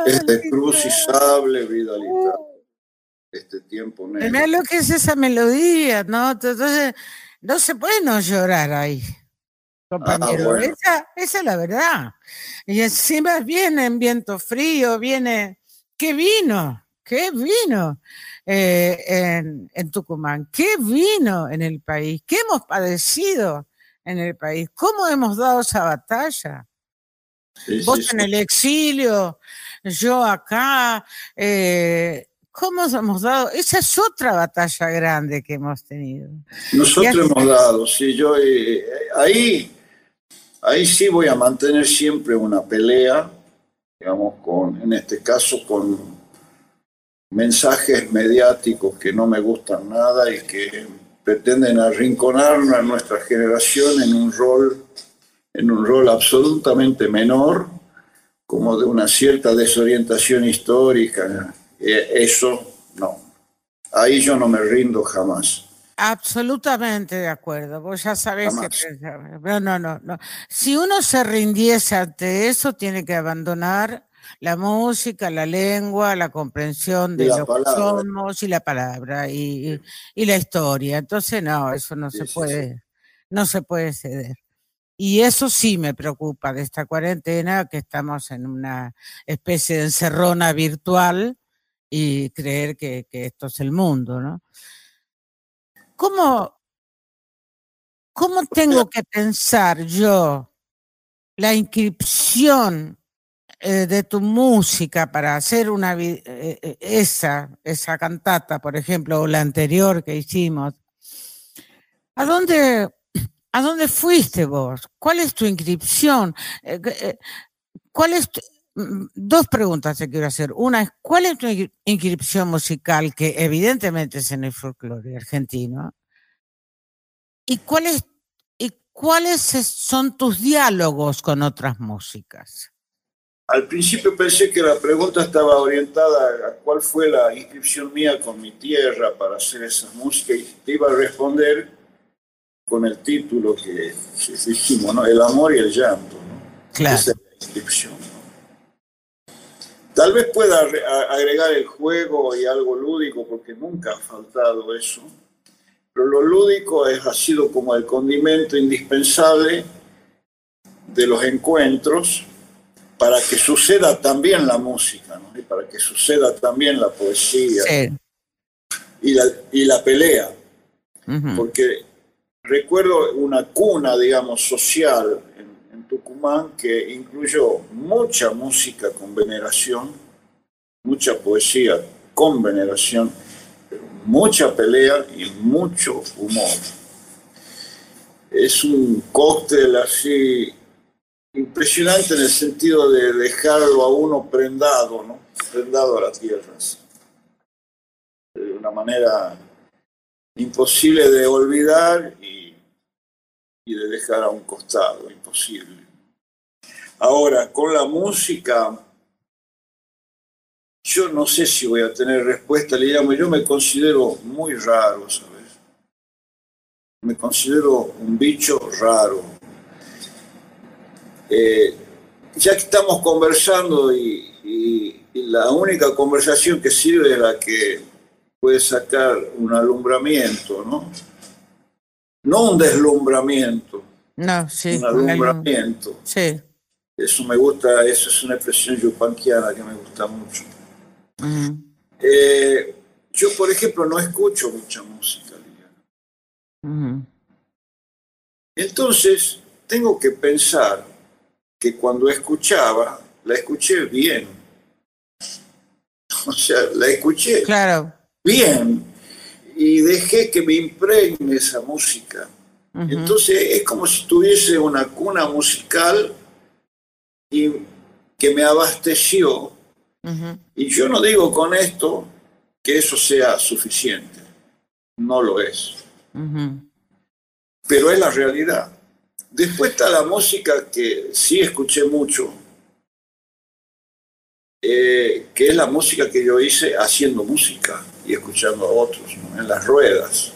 Este crucisable vida este tiempo negro. lo que es esa melodía, ¿no? Entonces, no se puede no llorar ahí, compañero. Ah, esa, esa, es la verdad. Y encima viene en viento frío, viene. ¿Qué vino? ¿Qué vino eh, en, en Tucumán? ¿Qué vino en el país? ¿Qué hemos padecido en el país? ¿Cómo hemos dado esa batalla? Vos en el exilio, yo acá, eh, ¿Cómo hemos dado? Esa es otra batalla grande que hemos tenido. Nosotros hemos dado, sí, yo eh, ahí, ahí sí voy a mantener siempre una pelea, digamos, con, en este caso con mensajes mediáticos que no me gustan nada y que pretenden arrinconar a nuestra generación en un rol, en un rol absolutamente menor, como de una cierta desorientación histórica eh, eso no. Ahí yo no me rindo jamás. Absolutamente de acuerdo. Vos ya sabés que. No, no, no, no. Si uno se rindiese ante eso, tiene que abandonar la música, la lengua, la comprensión de lo que somos y la palabra y, y, la historia. Entonces, no, eso no se puede, no se puede ceder. Y eso sí me preocupa de esta cuarentena, que estamos en una especie de encerrona virtual y creer que, esto es el mundo, ¿no? ¿Cómo, ¿Cómo tengo que pensar yo la inscripción eh, de tu música para hacer una eh, eh, esa, esa cantata, por ejemplo, o la anterior que hicimos? ¿A dónde ¿A dónde fuiste vos? ¿Cuál es tu inscripción? ¿Cuál es mm, Dos preguntas te quiero hacer. Una es, ¿cuál es tu inscripción musical que evidentemente es en el folclore argentino? ¿Y cuáles, y cuáles son tus diálogos con otras músicas? Al principio pensé que la pregunta estaba orientada a cuál fue la inscripción mía con mi tierra para hacer esa música y te iba a responder con el título que dijimos, ¿no? El amor y el llanto. Claro. Esa es la inscripción. Tal vez pueda agregar el juego y algo lúdico, porque nunca ha faltado eso. Pero lo lúdico es, ha sido como el condimento indispensable de los encuentros para que suceda también la música, ¿no? y para que suceda también la poesía y, la, y la pelea. Porque Recuerdo una cuna, digamos, social Tucumán que incluyó mucha música con veneración, mucha poesía con veneración, mucha pelea y mucho humor. Es un cóctel así impresionante en el sentido de dejarlo a uno prendado, ¿no? Prendado a las tierras. De una manera imposible de olvidar y y de dejar a un costado, imposible. Ahora, con la música, yo no sé si voy a tener respuesta, le llamo, yo me considero muy raro, ¿sabes? Me considero un bicho raro. Eh, ya que estamos conversando y, y la única conversación que sirve es la que puede sacar un alumbramiento, ¿no? No un deslumbramiento. No, sí. Un alumbramiento. Sí. Eso me gusta, eso es una expresión yupanquiana que me gusta mucho. Eh, yo, por ejemplo, no escucho mucha música, Entonces, tengo que pensar que cuando escuchaba, la escuché bien. O sea, la escuché claro. bien y dejé que me impregne esa música. Entonces es como si tuviese una cuna musical y que me abasteció. Y yo no digo con esto que eso sea suficiente. No lo es. Pero es la realidad. Después está la música que sí escuché mucho, eh, que es la música que yo hice haciendo música y escuchando a otros en las ruedas.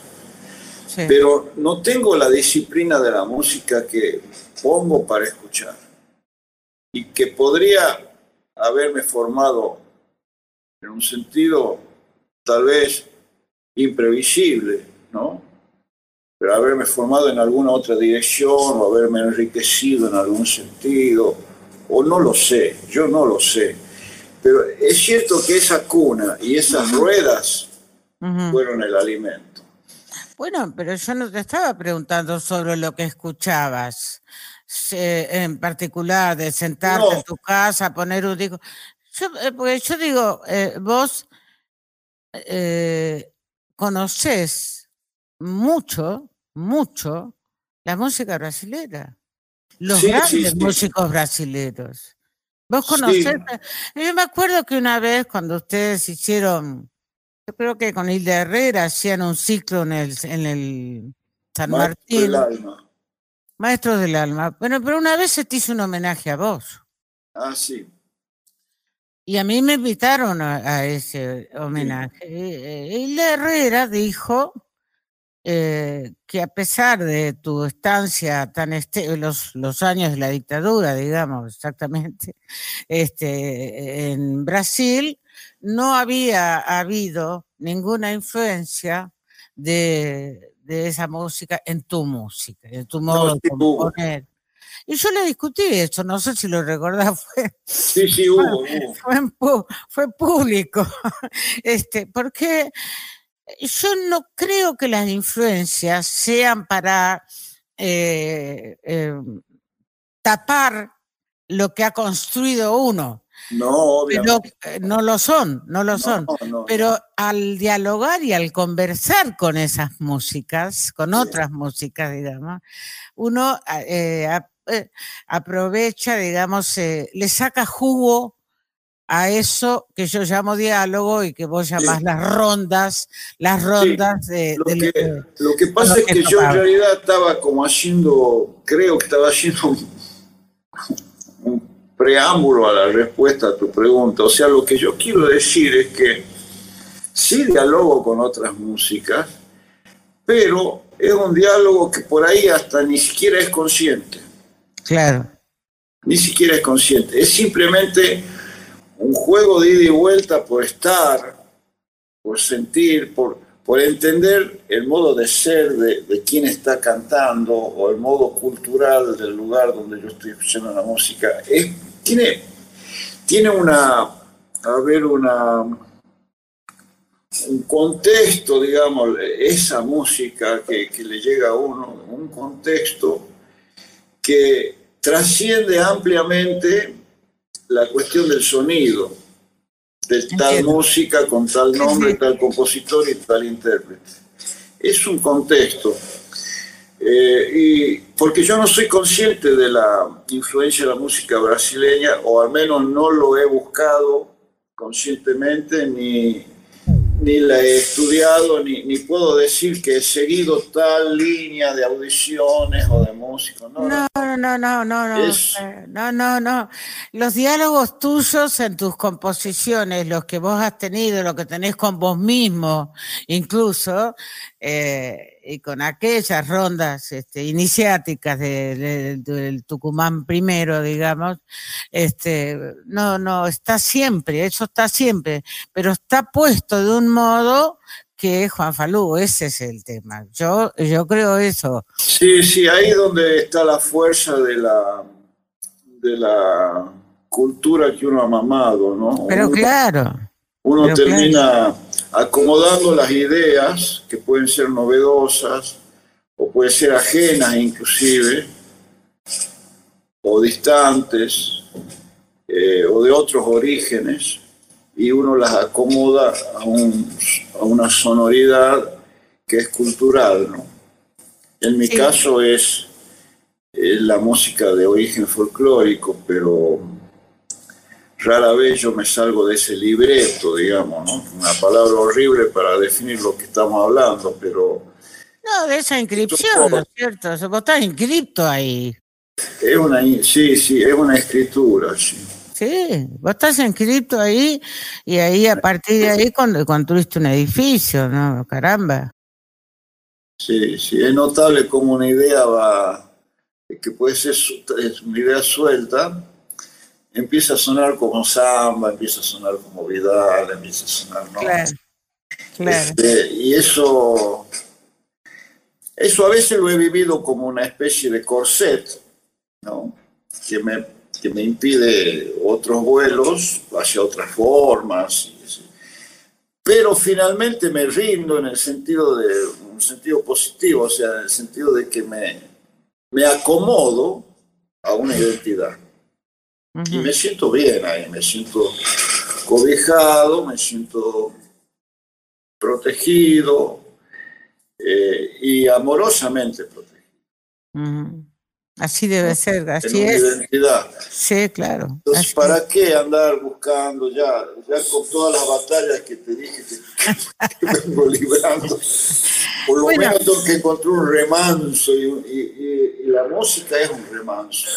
Pero no tengo la disciplina de la música que pongo para escuchar y que podría haberme formado en un sentido tal vez imprevisible, ¿no? Pero haberme formado en alguna otra dirección o haberme enriquecido en algún sentido, o no lo sé, yo no lo sé pero es cierto que esa cuna y esas ruedas fueron el alimento. Bueno, pero yo no te estaba preguntando sobre lo que escuchabas, en particular de sentarte en tu casa, poner un disco. Yo, eh, porque yo digo, eh, vos eh, conoces mucho, mucho la música brasileña, los grandes músicos brasileños. Vos conocés. Yo me acuerdo que una vez cuando ustedes hicieron, yo creo que con Hilda Herrera hacían un ciclo en el, en el San Martín. Del alma. Maestro del alma. Bueno, pero una vez se te hizo un homenaje a vos. Ah, sí. Y a mí me invitaron a, ese homenaje. Hilda Herrera dijo eh, que a pesar de tu estancia tan este, los, los años de la dictadura, digamos, exactamente, este, en Brasil, no había habido ninguna influencia de, de esa música en tu música, en tu modo de componer. Y yo le discutí eso, no sé si lo recordás, fue, sí, sí, hubo, Fue, fue, público, este, porque yo no creo que las influencias sean para eh, eh, tapar lo que ha construido uno. No, obviamente. Eh, no lo son, no lo son. Pero al dialogar y al conversar con esas músicas, con otras músicas, digamos, uno aprovecha, digamos, le saca jugo a eso que yo llamo diálogo y que vos llamás las rondas, las rondas de, lo, que, lo, que, pasa es que, yo en realidad estaba como haciendo, creo que estaba haciendo un, preámbulo a la respuesta a tu pregunta. O sea, lo que yo quiero decir es que sí dialogo con otras músicas, pero es un diálogo que por ahí hasta ni siquiera es consciente. Claro. Ni siquiera es consciente. Es simplemente un juego de ida y vuelta por estar, por sentir, por, por entender el modo de ser de, de quien está cantando o el modo cultural del lugar donde yo estoy escuchando la música. Es, tiene, tiene una, a ver, una, un contexto, digamos, esa música que, que le llega a uno, un contexto que trasciende ampliamente la cuestión del sonido, de tal música con tal nombre, tal compositor y tal intérprete. Es un contexto. Eh, y porque yo no soy consciente de la influencia de la música brasileña, o al menos no lo he buscado conscientemente ni, ni la he estudiado, ni, ni, puedo decir que he seguido tal línea de audiciones o de músicos. No, no, no, no, no, no, eh, no, no, no. Los diálogos tuyos en tus composiciones, los que vos has tenido, lo que tenés con vos mismo, incluso, eh, y con aquellas rondas este, iniciáticas del Tucumán primero, digamos, este, no, no, está siempre, eso está siempre, pero está puesto de un modo que es Juan Falú, ese es el tema. Yo, yo creo eso. Sí, sí, ahí donde está la fuerza de la, de la cultura que uno ha mamado, ¿no? Pero claro. Uno termina acomodando las ideas que pueden ser novedosas o pueden ser ajenas inclusive, o distantes, eh, o de otros orígenes, y uno las acomoda a, una sonoridad que es cultural. ¿no? En mi caso es, es la música de origen folclórico, pero rara vez yo me salgo de ese libreto, digamos, ¿no? Una palabra horrible para definir lo que estamos hablando, pero... No, de esa inscripción, ¿no es cierto? Vos estás inscripto ahí. Es una, sí, sí, es una escritura, sí. Sí, vos estás inscrito ahí y ahí a partir de ahí cuando construiste un edificio, ¿no? Caramba. Sí, sí, es notable como una idea va, que puede ser una idea suelta, empieza a sonar como samba, empieza a sonar como Vidal, empieza a sonar, ¿no? Claro, claro. Este, y eso, eso a veces lo he vivido como una especie de corset, ¿no? Que me, que me impide otros vuelos hacia otras formas. Pero finalmente me rindo en el sentido de un sentido positivo, o sea, en el sentido de que me, me acomodo a una identidad. Y me siento bien ahí, me siento cobijado, me siento protegido eh, y amorosamente protegido. Así debe ser, así es. Identidad. Sí, claro. Entonces, ¿para qué andar buscando ya, ya con todas las batallas que te dije que, vengo librando? Por lo menos tengo que encontrar un remanso y, y la música es un remanso.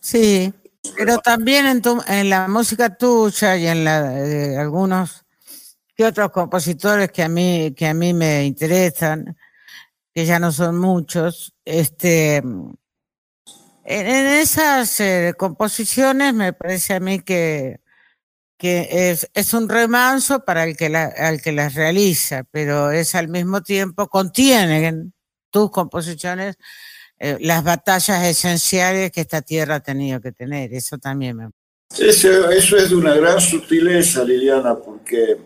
Sí, pero también en, tu, en la música tuya y en la de algunos que otros compositores que a mí que a mí me interesan, que ya no son muchos, este, en, esas eh, composiciones me parece a mí que, que es, es un remanso para el que, la, que las realiza, pero es al mismo tiempo, contienen tus composiciones eh, las batallas esenciales que esta tierra ha tenido que tener. Eso también me... Eso, eso es de una gran sutileza, Liliana, porque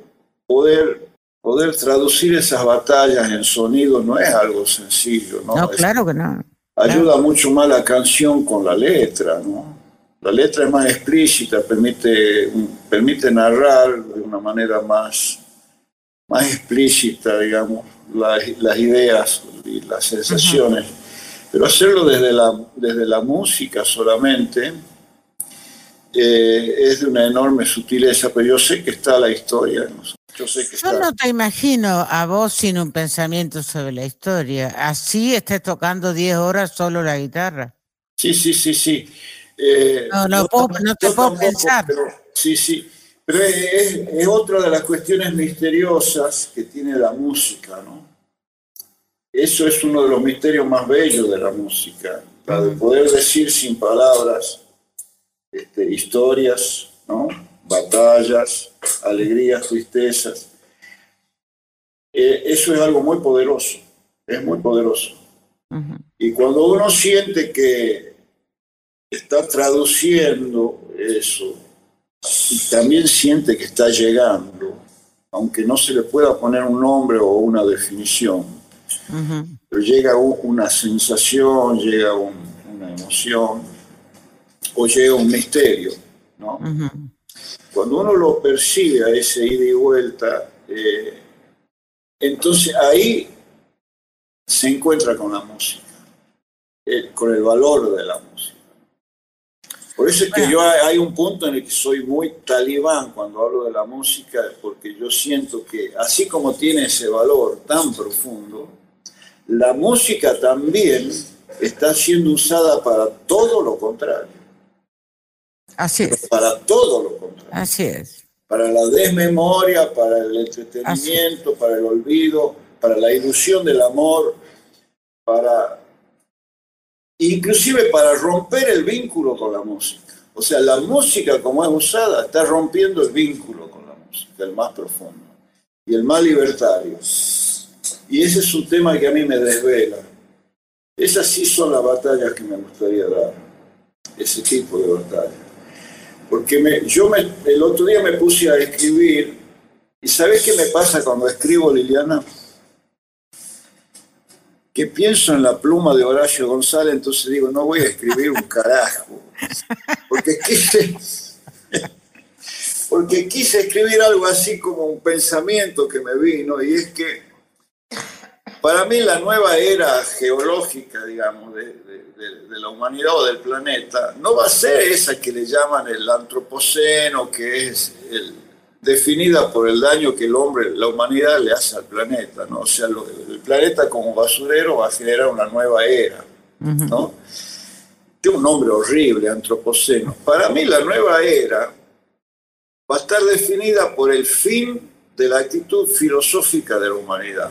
poder, poder traducir esas batallas en sonido no es algo sencillo, ¿no? No, claro que no. Ayuda mucho más la canción con la letra, ¿no? La letra es más explícita, permite, permite narrar de una manera más, más explícita, digamos, las, las ideas y las sensaciones. Pero hacerlo desde la, desde la música solamente eh, es de una enorme sutileza, pero yo sé que está la historia. Yo, sé que yo no te imagino a vos sin un pensamiento sobre la historia. Así estés tocando 10 horas solo la guitarra. Sí, sí, sí, sí. Eh, no, no, no te puedo pensar. sí, sí. Pero es, es, otra de las cuestiones misteriosas que tiene la música, ¿no? Eso es uno de los misterios más bellos de la música, la de poder decir sin palabras este, historias, ¿no? batallas, alegrías, tristezas. Eh, eso es algo muy poderoso, es muy poderoso. Y cuando uno siente que está traduciendo eso y también siente que está llegando, aunque no se le pueda poner un nombre o una definición, pero llega una sensación, llega una emoción o llega un misterio, ¿no? Cuando uno lo percibe a ese ida y vuelta, eh, entonces ahí se encuentra con la música, eh, con el valor de la música. Por eso es que yo hay un punto en el que soy muy talibán cuando hablo de la música, porque yo siento que así como tiene ese valor tan profundo, la música también está siendo usada para todo lo contrario. Así es. Para todo lo contrario. Así es. Para la desmemoria, para el entretenimiento, para el olvido, para la ilusión del amor, para inclusive para romper el vínculo con la música. O sea, la música como es usada está rompiendo el vínculo con la música, el más profundo y el más libertario. Y ese es un tema que a mí me desvela. Esas sí son las batallas que me gustaría dar, ese tipo de batallas. Porque yo el otro día me puse a escribir, y ¿sabes qué me pasa cuando escribo, Liliana? Que pienso en la pluma de Horacio González, entonces digo, no voy a escribir un carajo. Porque quise, porque quise escribir algo así como un pensamiento que me vino, y es que para mí la nueva era geológica, digamos, de, la humanidad o del planeta, no va a ser esa que le llaman el antropoceno, que es definida por el daño que el hombre, la humanidad le hace al planeta, ¿no? O sea, el planeta como basurero va a generar una nueva era, ¿no? Tiene un nombre horrible, antropoceno. Para mí la nueva era va a estar definida por el fin de la actitud filosófica de la humanidad.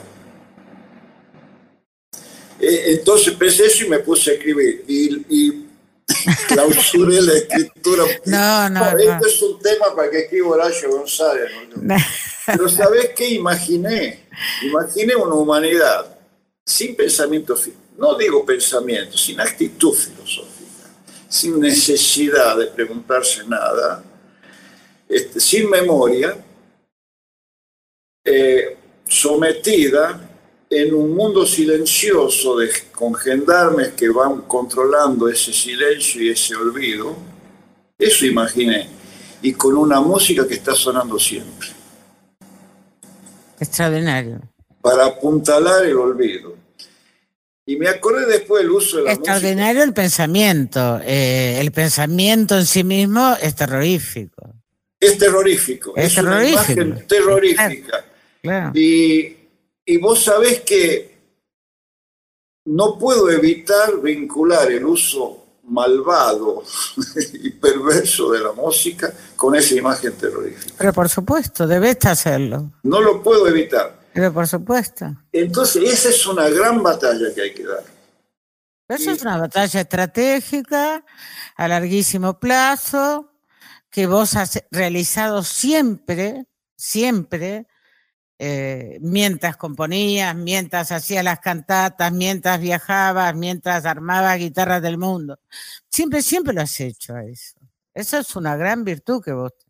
Eh, entonces pensé eso y me puse a escribir. Y, y clausuré la escritura. No, no, Esto es un tema para que escriba Horacio González. Pero ¿sabés qué imaginé? Imaginé una humanidad sin pensamiento, no digo pensamiento, sin actitud filosófica, sin necesidad de preguntarse nada, este, sin memoria, eh, sometida en un mundo silencioso de, con gendarmes que van controlando ese silencio y ese olvido, eso imaginé, y con una música que está sonando siempre. Extraordinario. Para apuntalar el olvido. Y me acordé después del uso de la Extraordinario el pensamiento. Eh, el pensamiento en sí mismo es terrorífico. Es terrorífico. Es, una imagen terrorífica. Y y vos sabés que no puedo evitar vincular el uso malvado y perverso de la música con esa imagen terrorífica. Pero por supuesto, debes hacerlo. No lo puedo evitar. Pero por supuesto. Entonces, esa es una gran batalla que hay que dar. Eso es una batalla estratégica a larguísimo plazo que vos has realizado siempre, siempre, eh, mientras componías, mientras hacías las cantatas, mientras viajabas, mientras armabas guitarras del mundo. Siempre, siempre lo has hecho a eso. Eso es una gran virtud que vos tenés.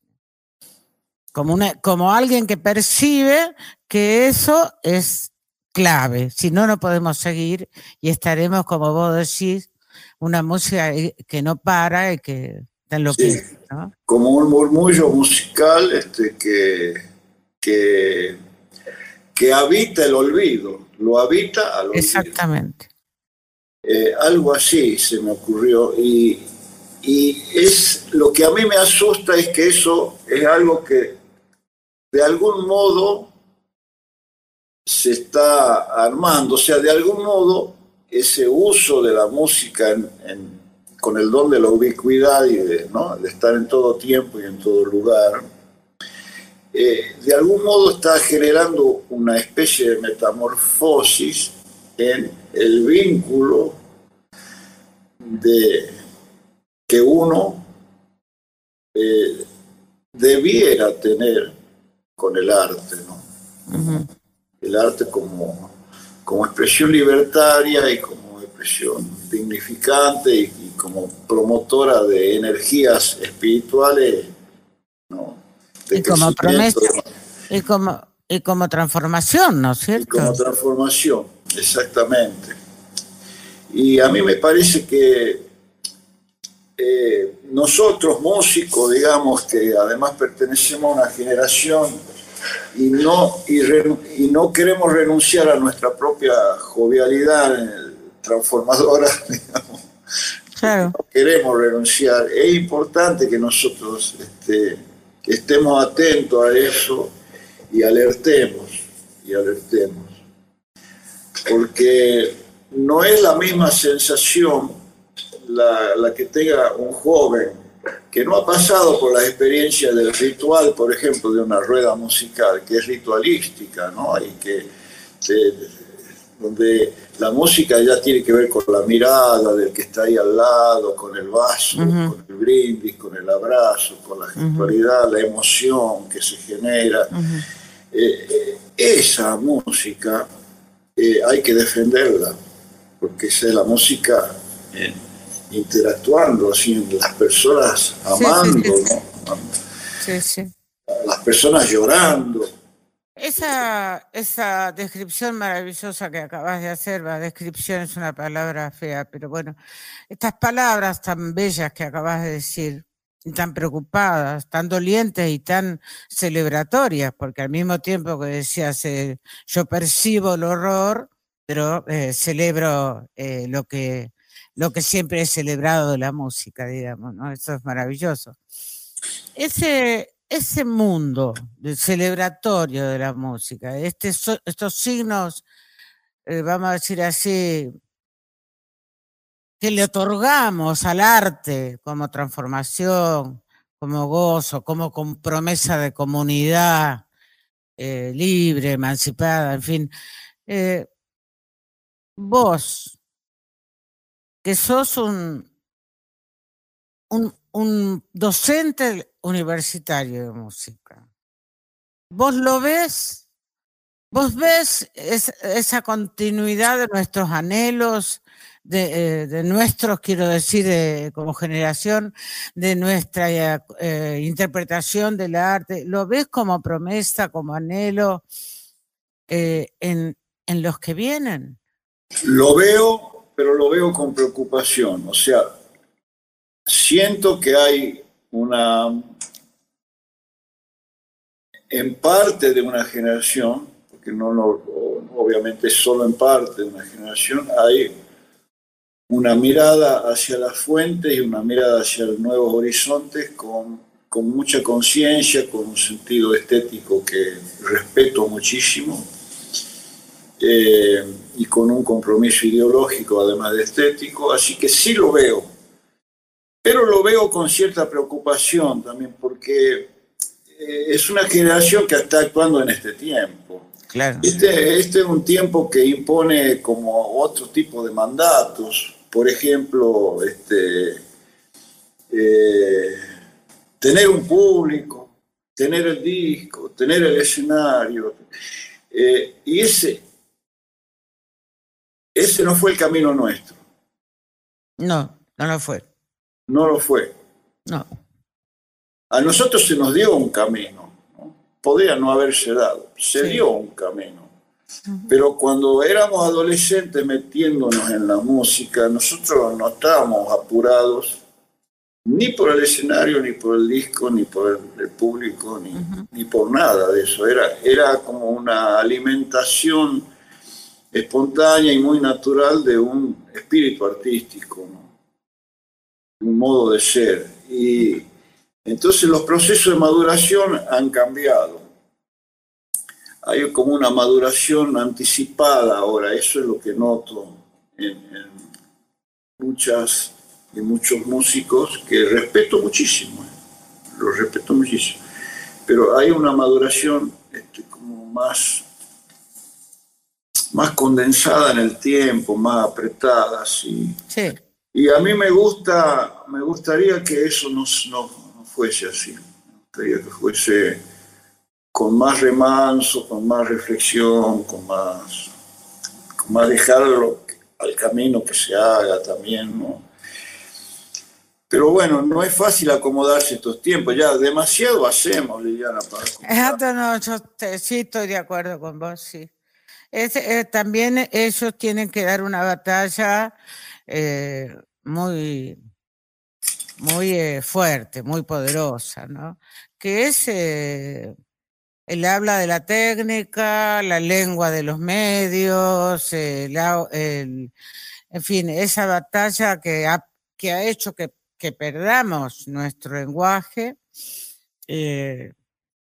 Como, una, como alguien que percibe que eso es clave. Si no, no podemos seguir y estaremos, como vos decís, una música que no para y que te enloquece. ¿no? Como un murmullo musical este, que, que, que habita el olvido, lo habita al olvido. Exactamente. Eh, algo así se me ocurrió y, y es lo que a mí me asusta es que eso es algo que de algún modo se está armando, o sea, de algún modo ese uso de la música en- en- con el don de la ubicuidad y de, ¿no? de estar en todo tiempo y en todo lugar, eh, de algún modo está generando una especie de metamorfosis en el vínculo de que uno eh, debiera tener con el arte, ¿no? El arte como, como expresión libertaria y como expresión dignificante y, y como promotora de energías espirituales, ¿no? De Y como promesa. Y como, y como transformación, ¿no es y cierto? como transformación, exactamente. Y a mí me parece que eh, nosotros músicos, digamos que además pertenecemos a una generación y no, y, y no queremos renunciar a nuestra propia jovialidad transformadora, digamos, Claro. no queremos renunciar. Es importante que nosotros este, que estemos atentos a eso y alertemos, y alertemos. Porque no es la misma sensación la, la que tenga un joven que no ha pasado por la experiencia del ritual, por ejemplo, de una rueda musical, que es ritualística, ¿no? Y que donde la música ya tiene que ver con la mirada del que está ahí al lado, con el vaso, con el brindis, con el abrazo, con la gestualidad, la emoción que se genera. Eh, eh, esa música eh, hay que defenderla, porque esa es la música eh, interactuando, así, las personas amando, las personas llorando. Esa, esa descripción maravillosa que acabas de hacer, la descripción es una palabra fea, pero bueno, estas palabras tan bellas que acabas de decir, tan preocupadas, tan dolientes y tan celebratorias, porque al mismo tiempo que decías, eh, yo percibo el horror, pero eh, celebro eh, lo, que, lo que siempre he celebrado de la música, digamos, ¿no? Eso es maravilloso. Ese, ese mundo celebratorio de la música, este, estos signos, eh, vamos a decir así, que le otorgamos al arte como transformación, como gozo, como promesa de comunidad eh, libre, emancipada, en fin. Eh, vos, que sos un, un docente universitario de música, ¿vos lo ves? ¿Vos ves es- esa continuidad de nuestros anhelos, de, eh, nuestros, quiero decir, de- como generación, de nuestra eh, eh, interpretación del arte? ¿Lo ves como promesa, como anhelo en, en los que vienen? Lo veo, pero lo veo con preocupación. O sea, siento que hay una, en parte de una generación, porque no, obviamente solo en parte de una generación, hay una mirada hacia las fuentes y una mirada hacia los nuevos horizontes con, con mucha conciencia, con un sentido estético que respeto muchísimo eh, y con un compromiso ideológico además de estético, así que sí lo veo, pero lo veo con cierta preocupación también porque eh, es una generación que está actuando en este tiempo. Claro. Este, este es un tiempo que impone como otro tipo de mandatos. Por ejemplo, este, eh, tener un público, tener el disco, tener el escenario. Eh, y ese, ese no fue el camino nuestro. No, no lo fue. No lo fue. No. A nosotros se nos dio un camino. ¿no? Podría no haberse dado. Se Sí. dio un camino. Pero cuando éramos adolescentes metiéndonos en la música, nosotros no estábamos apurados ni por el escenario, ni por el disco, ni por el, el público, ni, ni por nada de eso. Era, era como una alimentación espontánea y muy natural de un espíritu artístico, ¿no? Un modo de ser. Y entonces los procesos de maduración han cambiado hay como una maduración anticipada ahora, eso es lo que noto en, muchas y muchos músicos que respeto muchísimo, eh, los respeto muchísimo, pero hay una maduración este, como más, más condensada en el tiempo, más apretada, así. Sí. Y a mí me gusta, me gustaría que eso no, no, fuese así, me gustaría que fuese con más remanso, con más reflexión, con más, con más dejarlo al camino que se haga también, ¿no? Pero bueno, no es fácil acomodarse estos tiempos, ya demasiado hacemos, Liliana, para Exacto, no, yo sí estoy de acuerdo con vos, sí. Es, eh, también ellos tienen que dar una batalla eh, muy, muy eh, fuerte, muy poderosa, ¿no? Que es eh, el habla de la técnica, la lengua de los medios, la- el- en fin, esa batalla que ha, que ha hecho que, que perdamos nuestro lenguaje. eh,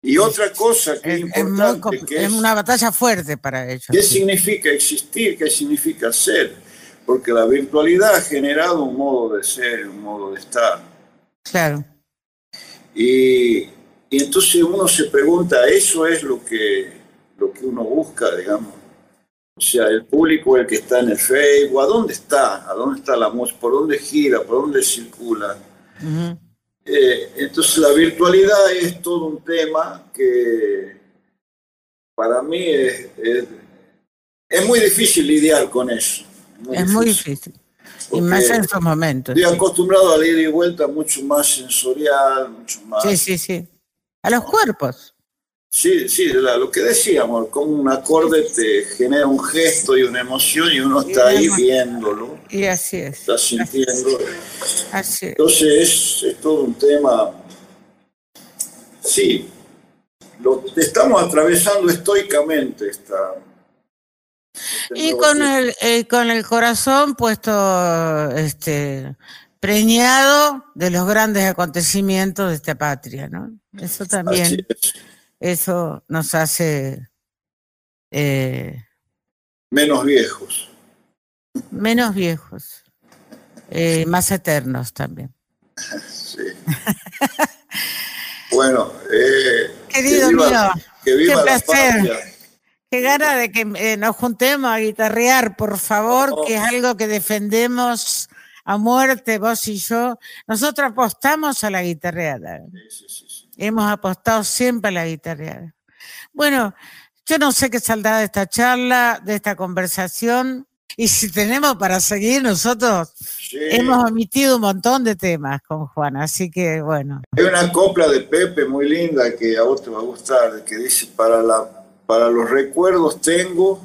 Y otra cosa que es, es, es muy importante, que es es, una batalla fuerte para ellos. ¿qué sí. significa existir? ¿Qué significa ser? Porque la virtualidad ha generado un modo de ser, un modo de estar. Claro, Y, y entonces uno se pregunta, ¿eso es lo que, lo que uno busca, digamos? O sea, el público, el que está en el Facebook, ¿a dónde está? ¿A dónde está la música? ¿Por dónde gira? ¿Por dónde circula? ujú, Eh, entonces la virtualidad es todo un tema que para mí es, es, es muy difícil lidiar con eso. Es muy difícil. Y más en estos momentos. Estoy acostumbrado a la ida y vuelta mucho más sensorial, mucho más... Sí, sí, sí. A los cuerpos. Sí, sí, la- lo que decíamos, como un acorde te genera un gesto y una emoción y uno está ahí viéndolo, Y así es. está sintiendo. Así es. Entonces es, es todo un tema, sí, lo estamos atravesando estoicamente esta... este Y con el, eh, con el corazón puesto este preñado de los grandes acontecimientos de esta patria, ¿no? Eso también, es. eso nos hace eh, Menos viejos. menos viejos, eh, más eternos también. Sí. bueno, eh, Querido que viva, mío, que viva qué la placer. patria. Qué gana de que eh, nos juntemos a guitarrear, por favor, Oh. que es algo que defendemos a muerte, vos y yo. Nosotros apostamos a la guitarreada. Sí, sí, sí, sí. Hemos apostado siempre a la guitarreada. Bueno, yo no sé qué saldrá de esta charla, de esta conversación. Y si tenemos para seguir, nosotros Sí. hemos omitido un montón de temas con Juan. Así que, bueno, Hay una copla de Pepe muy linda que a vos te va a gustar, que dice, para, la, para los recuerdos tengo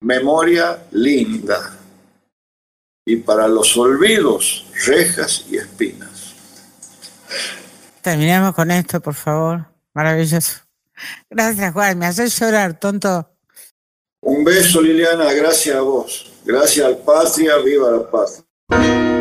memoria linda y para los olvidos rejas y espinas. terminemos con esto, por favor. Maravilloso. Gracias, Juan. Me haces llorar, tonto. Un beso Liliana, gracias a vos, gracias al patria, viva la patria.